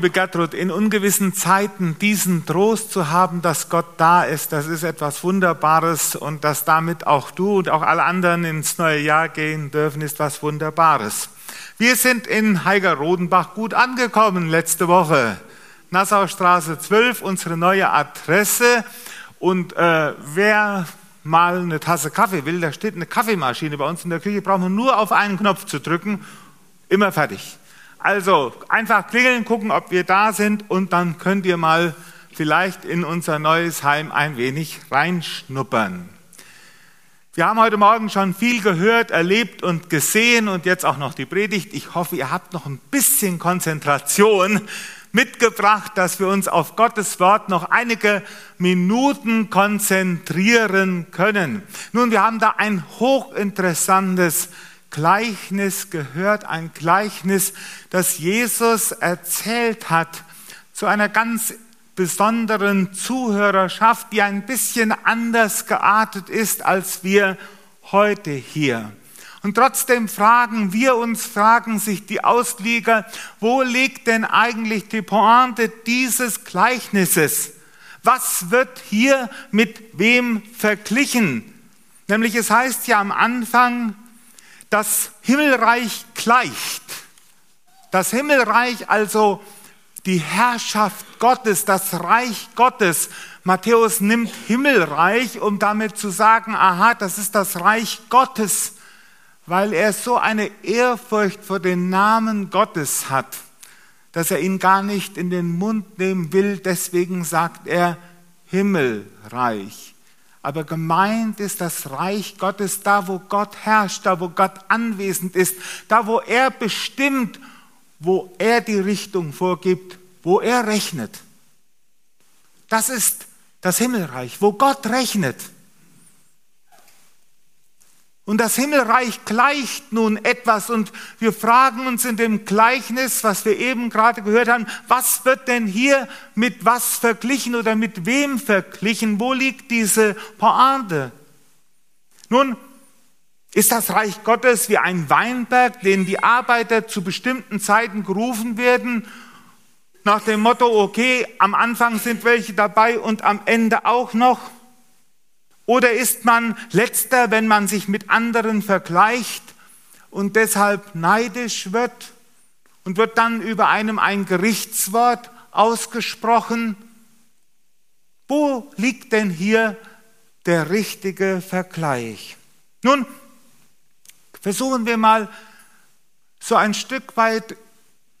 Liebe Gertrud, in ungewissen Zeiten diesen Trost zu haben, dass Gott da ist, das ist etwas Wunderbares und dass damit auch du und auch alle anderen ins neue Jahr gehen dürfen, ist was Wunderbares. Wir sind in Heiger-Rodenbach gut angekommen letzte Woche. Nassaustraße 12, unsere neue Adresse. Und äh, wer mal eine Tasse Kaffee will, da steht eine Kaffeemaschine bei uns in der Küche, brauchen wir nur auf einen Knopf zu drücken, immer fertig. Also einfach klingeln, gucken, ob wir da sind und dann könnt ihr mal vielleicht in unser neues Heim ein wenig reinschnuppern. Wir haben heute Morgen schon viel gehört, erlebt und gesehen und jetzt auch noch die Predigt. Ich hoffe, ihr habt noch ein bisschen Konzentration mitgebracht, dass wir uns auf Gottes Wort noch einige Minuten konzentrieren können. Nun, wir haben da ein hochinteressantes Gleichnis gehört, ein Gleichnis, das Jesus erzählt hat zu einer ganz besonderen Zuhörerschaft, die ein bisschen anders geartet ist als wir heute hier. Und trotzdem fragen wir uns, fragen sich die Auslieger, wo liegt denn eigentlich die Pointe dieses Gleichnisses? Was wird hier mit wem verglichen? Nämlich es heißt ja am Anfang, das Himmelreich gleicht. Das Himmelreich, also die Herrschaft Gottes, das Reich Gottes. Matthäus nimmt Himmelreich, um damit zu sagen, aha, das ist das Reich Gottes, weil er so eine Ehrfurcht vor den Namen Gottes hat, dass er ihn gar nicht in den Mund nehmen will. Deswegen sagt er Himmelreich. Aber gemeint ist das Reich Gottes da, wo Gott herrscht, da, wo Gott anwesend ist, da, wo er bestimmt, wo er die Richtung vorgibt, wo er rechnet. Das ist das Himmelreich, wo Gott rechnet. Und das Himmelreich gleicht nun etwas und wir fragen uns in dem Gleichnis, was wir eben gerade gehört haben, was wird denn hier mit was verglichen oder mit wem verglichen? Wo liegt diese Pointe? Nun, ist das Reich Gottes wie ein Weinberg, den die Arbeiter zu bestimmten Zeiten gerufen werden, nach dem Motto, okay, am Anfang sind welche dabei und am Ende auch noch? Oder ist man letzter, wenn man sich mit anderen vergleicht und deshalb neidisch wird und wird dann über einem ein Gerichtswort ausgesprochen? Wo liegt denn hier der richtige Vergleich? Nun, versuchen wir mal so ein Stück weit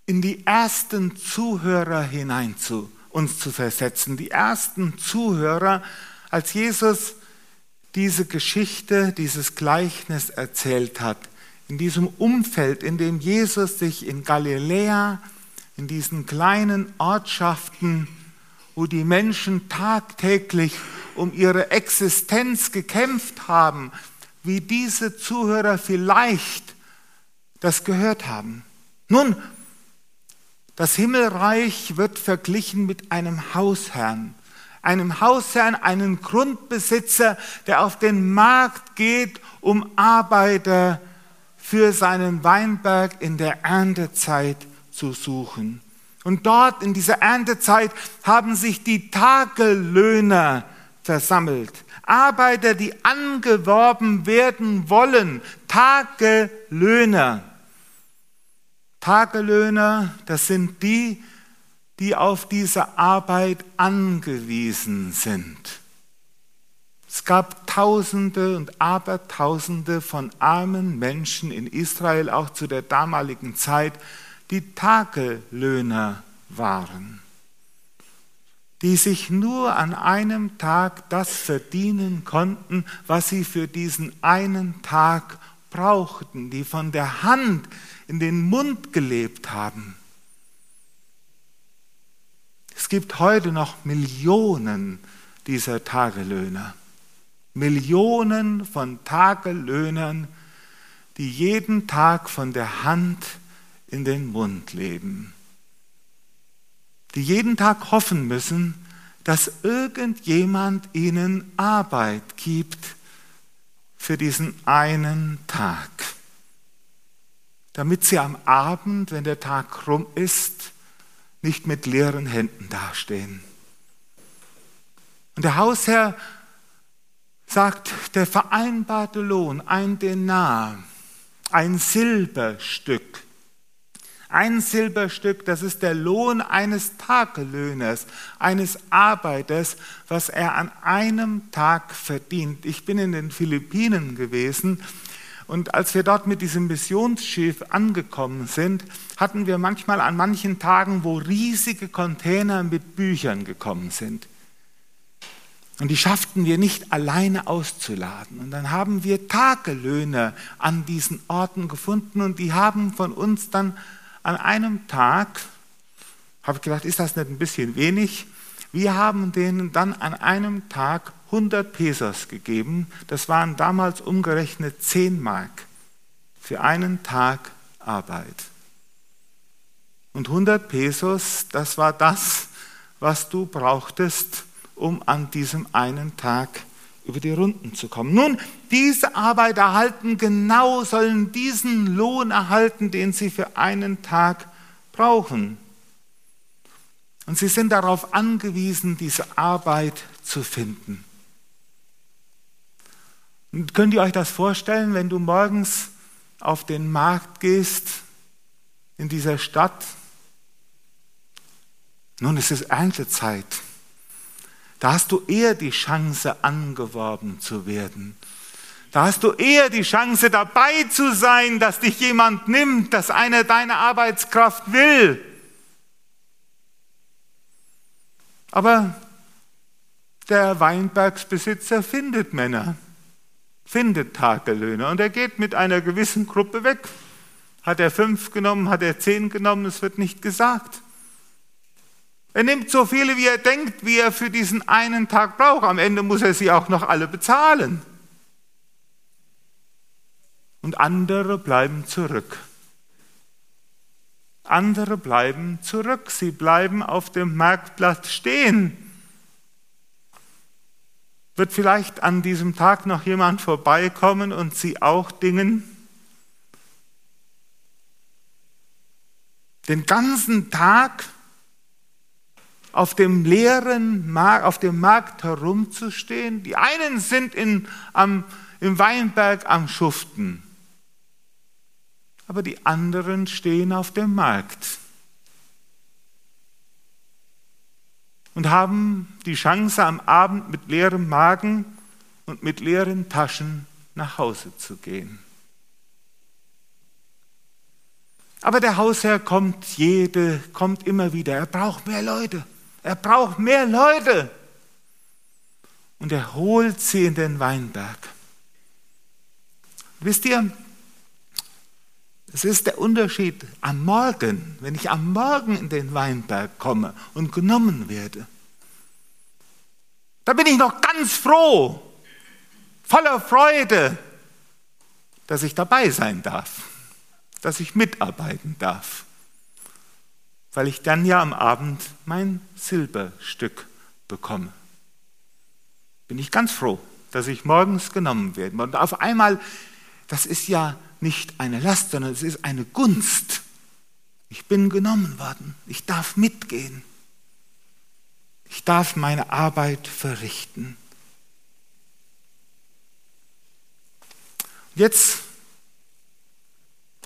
in die ersten Zuhörer hinein zu uns zu versetzen. Die ersten Zuhörer, als Jesus diese Geschichte, dieses Gleichnis erzählt hat, in diesem Umfeld, in dem Jesus sich in Galiläa, in diesen kleinen Ortschaften, wo die Menschen tagtäglich um ihre Existenz gekämpft haben, wie diese Zuhörer vielleicht das gehört haben. Nun, das Himmelreich wird verglichen mit einem Hausherrn, einem Hausherrn, einen Grundbesitzer, der auf den Markt geht, um Arbeiter für seinen Weinberg in der Erntezeit zu suchen. Und dort in dieser Erntezeit haben sich die Tagelöhner versammelt. Arbeiter, die angeworben werden wollen. Tagelöhner. Tagelöhner, das sind die, die auf diese Arbeit angewiesen sind. Es gab Tausende und Abertausende von armen Menschen in Israel, auch zu der damaligen Zeit, die Tagelöhner waren, die sich nur an einem Tag das verdienen konnten, was sie für diesen einen Tag brauchten, die von der Hand in den Mund gelebt haben. Es gibt heute noch Millionen dieser Tagelöhner. Millionen von Tagelöhnern, die jeden Tag von der Hand in den Mund leben. Die jeden Tag hoffen müssen, dass irgendjemand ihnen Arbeit gibt für diesen einen Tag, damit sie am Abend, wenn der Tag rum ist, nicht mit leeren Händen dastehen. Und der Hausherr sagt, der vereinbarte Lohn, ein Denar, ein Silberstück, ein Silberstück, das ist der Lohn eines Tagelöhners, eines Arbeiters, was er an einem Tag verdient. Ich bin in den Philippinen gewesen und als wir dort mit diesem Missionsschiff angekommen sind, hatten wir manchmal an manchen Tagen, wo riesige Container mit Büchern gekommen sind. Und die schafften wir nicht alleine auszuladen. Und dann haben wir Tagelöhner an diesen Orten gefunden und die haben von uns dann an einem Tag, habe ich gedacht, ist das nicht ein bisschen wenig? Wir haben denen dann an einem Tag 100 Pesos gegeben. Das waren damals umgerechnet 10 Mark für einen Tag Arbeit. Und 100 Pesos, das war das, was du brauchtest, um an diesem einen Tag über die Runden zu kommen. Nun, diese Arbeiter erhalten genau, sollen diesen Lohn erhalten, den sie für einen Tag brauchen. Und sie sind darauf angewiesen, diese Arbeit zu finden. Könnt ihr euch das vorstellen, wenn du morgens auf den Markt gehst in dieser Stadt? Nun, es ist Erntezeit. Da hast du eher die Chance, angeworben zu werden. Da hast du eher die Chance, dabei zu sein, dass dich jemand nimmt, dass einer deine Arbeitskraft will. Aber der Weinbergsbesitzer findet Männer, findet Tagelöhner und er geht mit einer gewissen Gruppe weg. Hat er fünf genommen, hat er zehn genommen, es wird nicht gesagt. Er nimmt so viele, wie er denkt, wie er für diesen einen Tag braucht. Am Ende muss er sie auch noch alle bezahlen. Und andere bleiben zurück. Andere bleiben zurück. Sie bleiben auf dem Marktplatz stehen. Wird vielleicht an diesem Tag noch jemand vorbeikommen und sie auch dingen? Den ganzen Tag auf dem leeren Markt, auf dem Markt herumzustehen. Die einen sind in, am, im Weinberg am Schuften, aber die anderen stehen auf dem Markt und haben die Chance, am Abend mit leerem Magen und mit leeren Taschen nach Hause zu gehen. Aber der Hausherr kommt jede, kommt immer wieder. Er braucht mehr Leute. Er braucht mehr Leute. Und er holt sie in den Weinberg. Wisst ihr, es ist der Unterschied am Morgen, wenn ich am Morgen in den Weinberg komme und genommen werde. Da bin ich noch ganz froh, voller Freude, dass ich dabei sein darf, dass ich mitarbeiten darf weil ich dann ja am Abend mein Silberstück bekomme. Bin ich ganz froh, dass ich morgens genommen werde. Und auf einmal, das ist ja nicht eine Last, sondern es ist eine Gunst. Ich bin genommen worden. Ich darf mitgehen. Ich darf meine Arbeit verrichten. Jetzt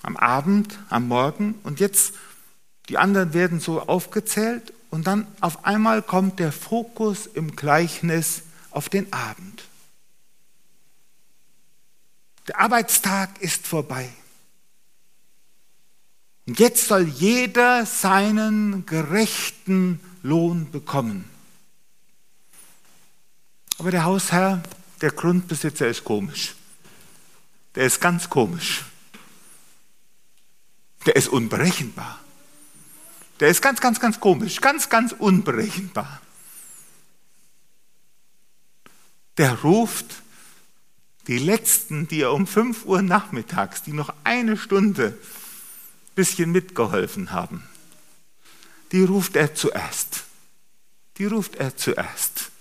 am Abend, am Morgen und jetzt die anderen werden so aufgezählt und dann auf einmal kommt der Fokus im Gleichnis auf den Abend. Der Arbeitstag ist vorbei. Und jetzt soll jeder seinen gerechten Lohn bekommen. Aber der Hausherr, der Grundbesitzer ist komisch. Der ist ganz komisch. Der ist unberechenbar. Der ist ganz, ganz, ganz komisch, ganz, ganz unberechenbar. Der ruft die Letzten, die er um 5 Uhr nachmittags, die noch eine Stunde bisschen mitgeholfen haben, die ruft er zuerst. Die ruft er zuerst.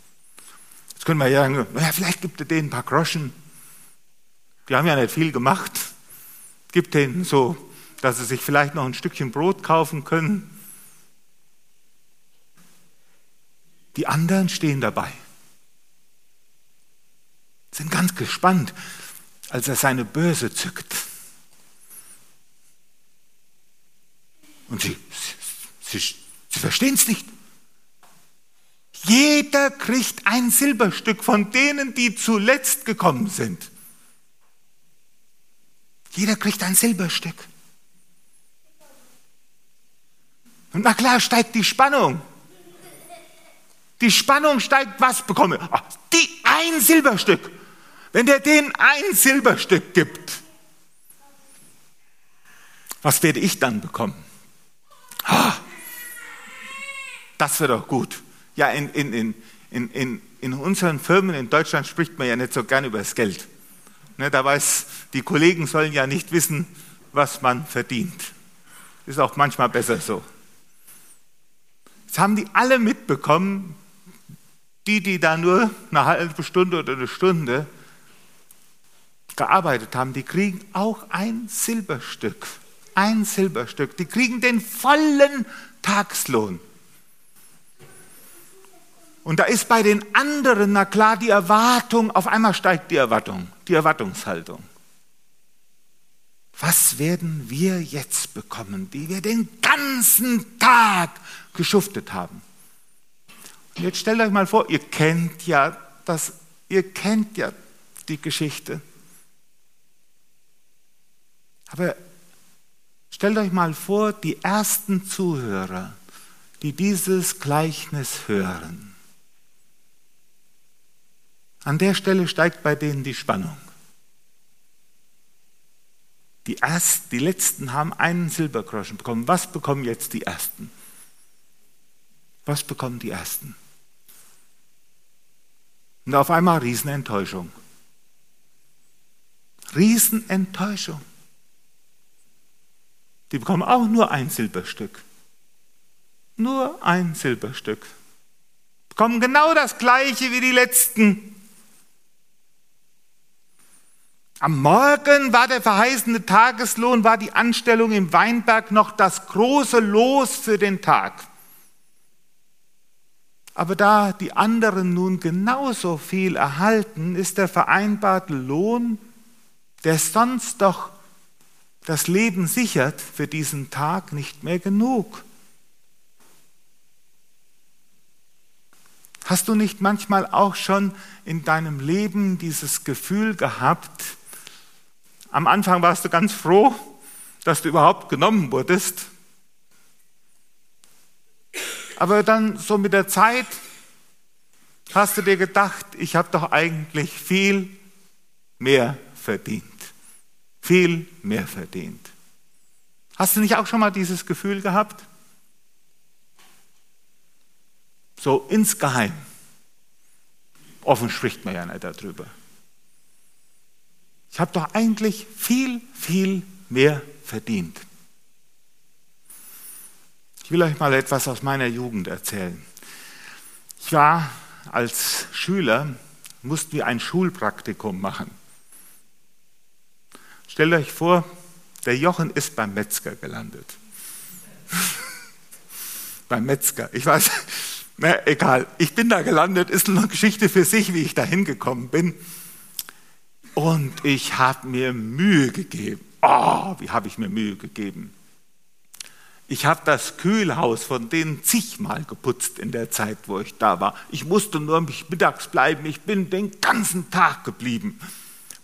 Jetzt können wir ja sagen, naja, vielleicht gibt er denen ein paar Groschen. Die haben ja nicht viel gemacht. Gibt denen so, dass sie sich vielleicht noch ein Stückchen Brot kaufen können. Die anderen stehen dabei, sind ganz gespannt, als er seine Börse zückt. Und sie, sie, sie, verstehen es nicht. Jeder kriegt ein Silberstück von denen, die zuletzt gekommen sind. Jeder kriegt ein Silberstück. Und na klar steigt die Spannung. Die Spannung steigt, was bekomme? Ach, die ein Silberstück. Wenn der denen ein Silberstück gibt, was werde ich dann bekommen? Das wäre doch gut. Ja, in, in, in, in, in unseren Firmen in Deutschland spricht man ja nicht so gern über das Geld. Ne, da weiß, die Kollegen sollen ja nicht wissen, was man verdient. Ist auch manchmal besser so. Das haben die alle mitbekommen, die, die da nur eine halbe Stunde oder eine Stunde gearbeitet haben, die kriegen auch ein Silberstück. Ein Silberstück. Die kriegen den vollen Tagslohn. Und da ist bei den anderen, na klar, die Erwartung, auf einmal steigt die Erwartung, die Erwartungshaltung. Was werden wir jetzt bekommen, die wir den ganzen Tag geschuftet haben? Und jetzt stellt euch mal vor, ihr kennt ja das, ihr kennt ja die Geschichte. Aber stellt euch mal vor, die ersten Zuhörer, die dieses Gleichnis hören. An der Stelle steigt bei denen die Spannung. Die, ersten, die letzten haben einen Silbergroschen bekommen. Was bekommen jetzt die ersten? Was bekommen die ersten? Und auf einmal Riesenenttäuschung. Riesenenttäuschung. Die bekommen auch nur ein Silberstück. Nur ein Silberstück. Bekommen genau das gleiche wie die letzten. Am Morgen war der verheißene Tageslohn, war die Anstellung im Weinberg noch das große Los für den Tag. Aber da die anderen nun genauso viel erhalten, ist der vereinbarte Lohn, der sonst doch das Leben sichert für diesen Tag, nicht mehr genug. Hast du nicht manchmal auch schon in deinem Leben dieses Gefühl gehabt, am Anfang warst du ganz froh, dass du überhaupt genommen wurdest. Aber dann so mit der Zeit hast du dir gedacht, ich habe doch eigentlich viel mehr verdient. Viel mehr verdient. Hast du nicht auch schon mal dieses Gefühl gehabt? So insgeheim. Offen spricht man ja nicht darüber. Ich habe doch eigentlich viel, viel mehr verdient. Ich will euch mal etwas aus meiner Jugend erzählen. Ich war als Schüler, mussten wir ein Schulpraktikum machen. Stellt euch vor, der Jochen ist beim Metzger gelandet. beim Metzger. Ich weiß, na, egal. Ich bin da gelandet, ist eine Geschichte für sich, wie ich da hingekommen bin. Und ich habe mir Mühe gegeben. Oh, wie habe ich mir Mühe gegeben. Ich habe das Kühlhaus von denen zigmal geputzt in der Zeit, wo ich da war. Ich musste nur mittags bleiben. Ich bin den ganzen Tag geblieben.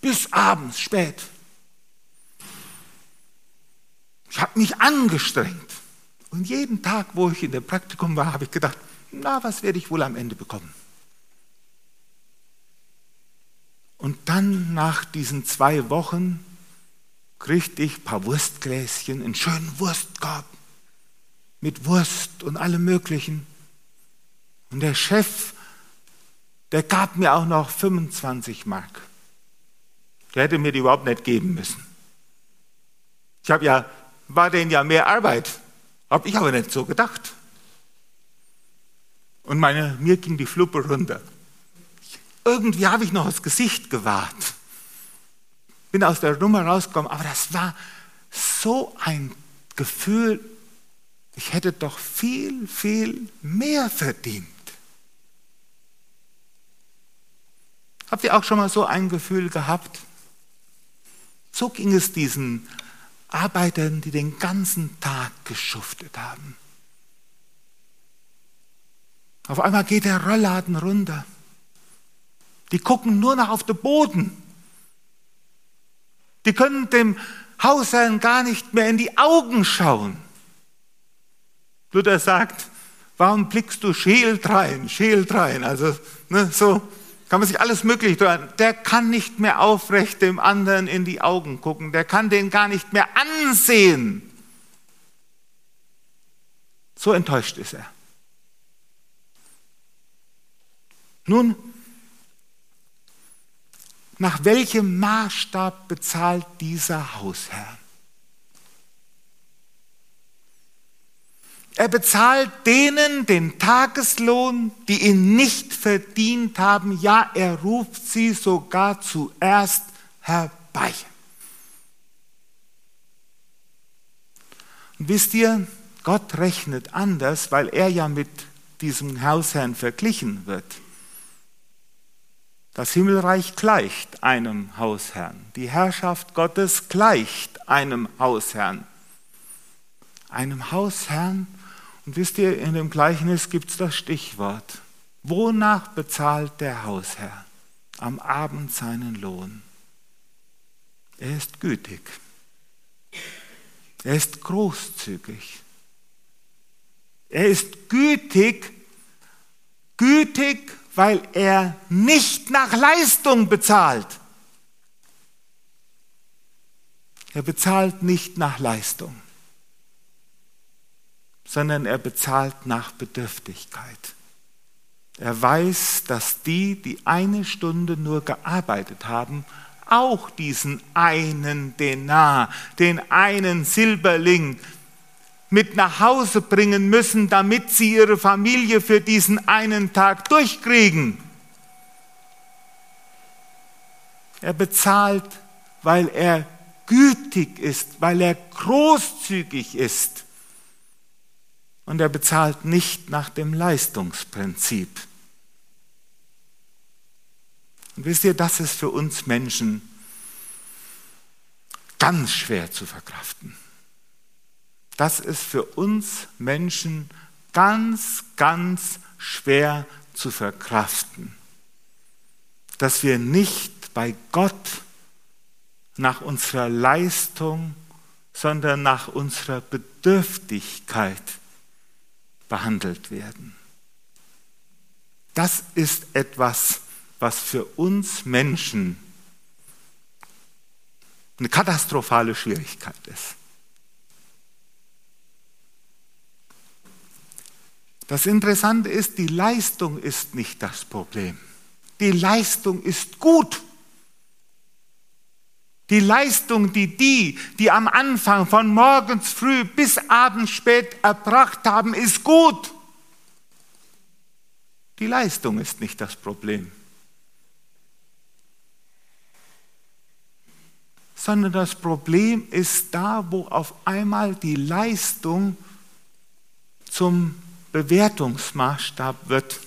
Bis abends spät. Ich habe mich angestrengt. Und jeden Tag, wo ich in dem Praktikum war, habe ich gedacht, na, was werde ich wohl am Ende bekommen? Und dann nach diesen zwei Wochen kriegte ich ein paar Wurstgläschen, einen schönen Wurstkorb mit Wurst und allem Möglichen. Und der Chef, der gab mir auch noch 25 Mark. Der hätte mir die überhaupt nicht geben müssen. Ich habe ja, war denen ja mehr Arbeit. Habe ich aber nicht so gedacht. Und meine, mir ging die Fluppe runter irgendwie habe ich noch das Gesicht gewahrt. Bin aus der Nummer rausgekommen, aber das war so ein Gefühl, ich hätte doch viel, viel mehr verdient. Habt ihr auch schon mal so ein Gefühl gehabt? So ging es diesen Arbeitern, die den ganzen Tag geschuftet haben. Auf einmal geht der Rollladen runter. Die gucken nur noch auf den Boden. Die können dem Hausherrn gar nicht mehr in die Augen schauen. Luther sagt, warum blickst du Scheel drein, Scheel drein? Also ne, so kann man sich alles Mögliche tun. Der kann nicht mehr aufrecht dem anderen in die Augen gucken. Der kann den gar nicht mehr ansehen. So enttäuscht ist er. Nun, nach welchem Maßstab bezahlt dieser Hausherr? Er bezahlt denen den Tageslohn, die ihn nicht verdient haben. Ja, er ruft sie sogar zuerst herbei. Und wisst ihr, Gott rechnet anders, weil er ja mit diesem Hausherrn verglichen wird. Das Himmelreich gleicht einem Hausherrn. Die Herrschaft Gottes gleicht einem Hausherrn. Einem Hausherrn. Und wisst ihr, in dem Gleichnis gibt es das Stichwort. Wonach bezahlt der Hausherr am Abend seinen Lohn? Er ist gütig. Er ist großzügig. Er ist gütig, gütig weil er nicht nach Leistung bezahlt. Er bezahlt nicht nach Leistung, sondern er bezahlt nach Bedürftigkeit. Er weiß, dass die, die eine Stunde nur gearbeitet haben, auch diesen einen Denar, den einen Silberling mit nach Hause bringen müssen, damit sie ihre Familie für diesen einen Tag durchkriegen. Er bezahlt, weil er gütig ist, weil er großzügig ist. Und er bezahlt nicht nach dem Leistungsprinzip. Und wisst ihr, das ist für uns Menschen ganz schwer zu verkraften. Das ist für uns Menschen ganz, ganz schwer zu verkraften, dass wir nicht bei Gott nach unserer Leistung, sondern nach unserer Bedürftigkeit behandelt werden. Das ist etwas, was für uns Menschen eine katastrophale Schwierigkeit ist. Das Interessante ist, die Leistung ist nicht das Problem. Die Leistung ist gut. Die Leistung, die die, die am Anfang von morgens früh bis abends spät erbracht haben, ist gut. Die Leistung ist nicht das Problem. Sondern das Problem ist da, wo auf einmal die Leistung zum Bewertungsmaßstab wird.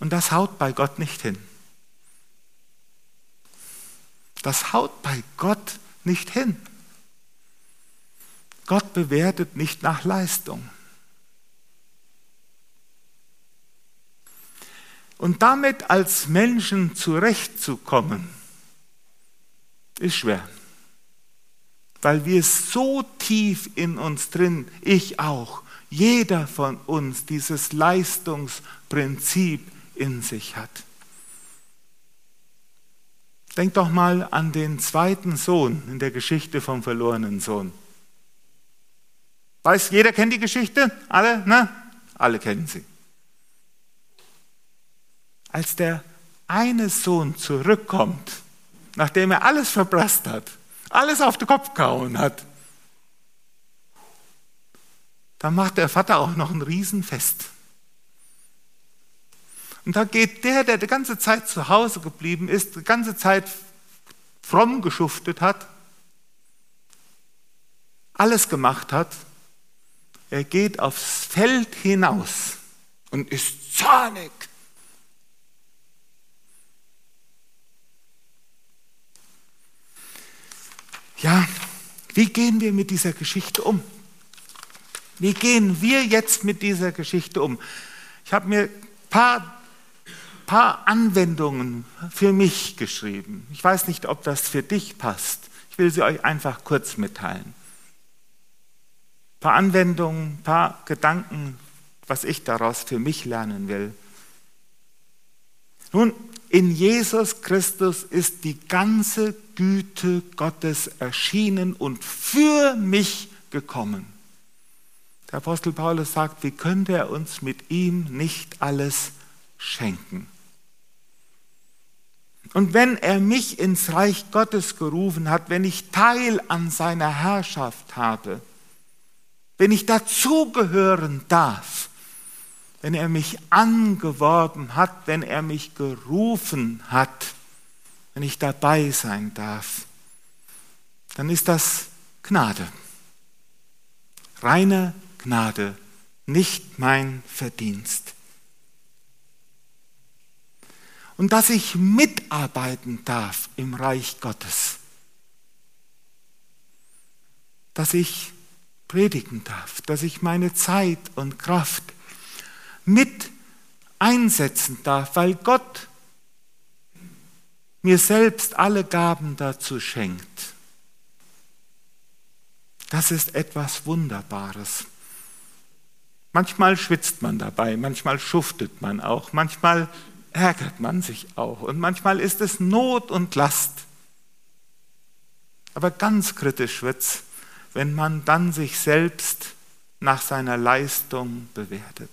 Und das haut bei Gott nicht hin. Das haut bei Gott nicht hin. Gott bewertet nicht nach Leistung. Und damit als Menschen zurechtzukommen, ist schwer. Weil wir so tief in uns drin, ich auch, jeder von uns dieses Leistungsprinzip in sich hat. Denk doch mal an den zweiten Sohn in der Geschichte vom verlorenen Sohn. Weiß, jeder kennt die Geschichte? Alle? Ne? Alle kennen sie. Als der eine Sohn zurückkommt, nachdem er alles verprasst hat, alles auf den Kopf gehauen hat, dann macht der Vater auch noch ein Riesenfest. Und da geht der, der die ganze Zeit zu Hause geblieben ist, die ganze Zeit fromm geschuftet hat, alles gemacht hat, er geht aufs Feld hinaus und ist zornig. Ja, wie gehen wir mit dieser Geschichte um? Wie gehen wir jetzt mit dieser Geschichte um? Ich habe mir ein paar paar Anwendungen für mich geschrieben. Ich weiß nicht, ob das für dich passt. Ich will sie euch einfach kurz mitteilen. Ein paar Anwendungen, ein paar Gedanken, was ich daraus für mich lernen will. Nun, in Jesus Christus ist die ganze Güte Gottes erschienen und für mich gekommen. Der Apostel Paulus sagt, wie könnte er uns mit ihm nicht alles schenken? Und wenn er mich ins Reich Gottes gerufen hat, wenn ich Teil an seiner Herrschaft habe, wenn ich dazugehören darf, wenn er mich angeworben hat, wenn er mich gerufen hat, wenn ich dabei sein darf, dann ist das Gnade. Reine Gnade, nicht mein Verdienst. Und dass ich mitarbeiten darf im Reich Gottes. Dass ich predigen darf, dass ich meine Zeit und Kraft mit einsetzen darf, weil Gott mir selbst alle Gaben dazu schenkt. Das ist etwas Wunderbares. Manchmal schwitzt man dabei, manchmal schuftet man auch, manchmal ärgert man sich auch und manchmal ist es Not und Last. Aber ganz kritisch wird es, wenn man dann sich selbst nach seiner Leistung bewertet.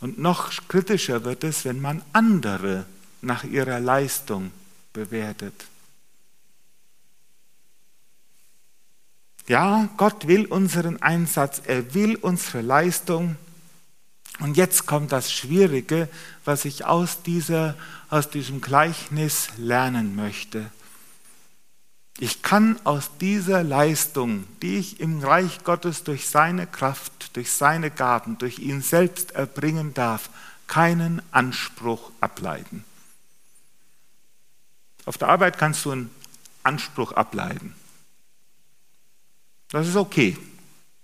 Und noch kritischer wird es, wenn man andere nach ihrer Leistung bewertet. Ja, Gott will unseren Einsatz, er will unsere Leistung. Und jetzt kommt das Schwierige, was ich aus, dieser, aus diesem Gleichnis lernen möchte. Ich kann aus dieser Leistung, die ich im Reich Gottes durch seine Kraft, durch seine Gaben, durch ihn selbst erbringen darf, keinen Anspruch ableiten. Auf der Arbeit kannst du einen Anspruch ableiten. Das ist okay.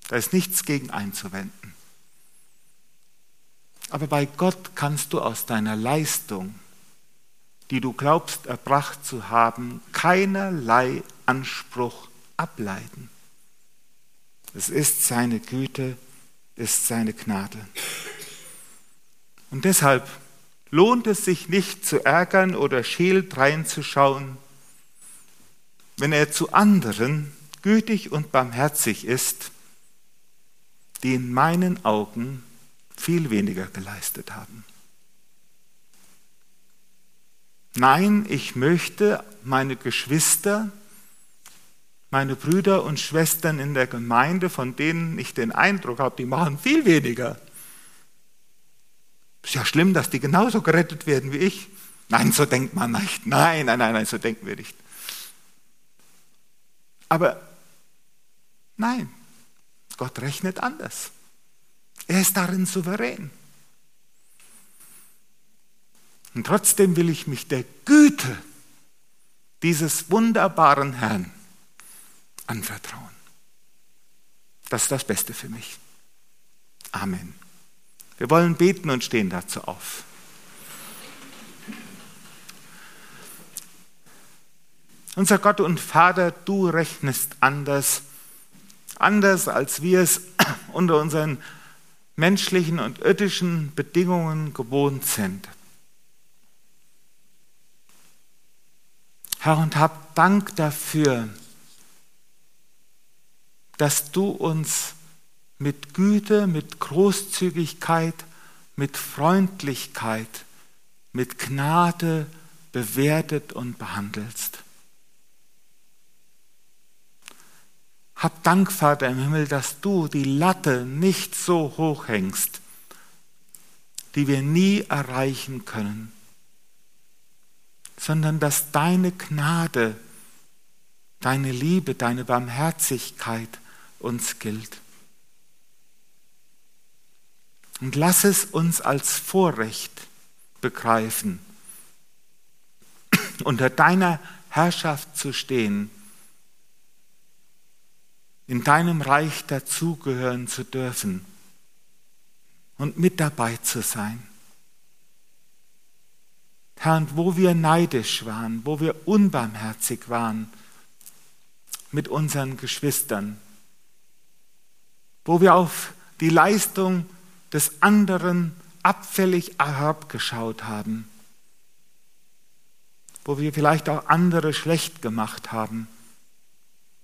Da ist nichts gegen einzuwenden. Aber bei Gott kannst du aus deiner Leistung, die du glaubst erbracht zu haben, keinerlei Anspruch ableiten. Es ist seine Güte, ist seine Gnade. Und deshalb lohnt es sich nicht zu ärgern oder scheel reinzuschauen, wenn er zu anderen gütig und barmherzig ist, die in meinen Augen viel weniger geleistet haben. Nein, ich möchte meine Geschwister, meine Brüder und Schwestern in der Gemeinde, von denen ich den Eindruck habe, die machen viel weniger. Ist ja schlimm, dass die genauso gerettet werden wie ich. Nein, so denkt man nicht. Nein, nein, nein, nein, so denken wir nicht. Aber Nein, Gott rechnet anders. Er ist darin souverän. Und trotzdem will ich mich der Güte dieses wunderbaren Herrn anvertrauen. Das ist das Beste für mich. Amen. Wir wollen beten und stehen dazu auf. Unser Gott und Vater, du rechnest anders anders als wir es unter unseren menschlichen und irdischen Bedingungen gewohnt sind. Herr, und hab Dank dafür, dass du uns mit Güte, mit Großzügigkeit, mit Freundlichkeit, mit Gnade bewertet und behandelst. Hab Dank, Vater im Himmel, dass du die Latte nicht so hoch hängst, die wir nie erreichen können, sondern dass deine Gnade, deine Liebe, deine Barmherzigkeit uns gilt. Und lass es uns als Vorrecht begreifen, unter deiner Herrschaft zu stehen, in deinem Reich dazugehören zu dürfen und mit dabei zu sein. Herr, und wo wir neidisch waren, wo wir unbarmherzig waren mit unseren Geschwistern, wo wir auf die Leistung des anderen abfällig herabgeschaut haben, wo wir vielleicht auch andere schlecht gemacht haben.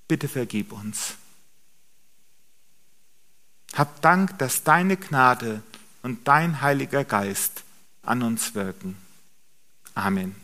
Bitte vergib uns. Hab Dank, dass deine Gnade und dein Heiliger Geist an uns wirken. Amen.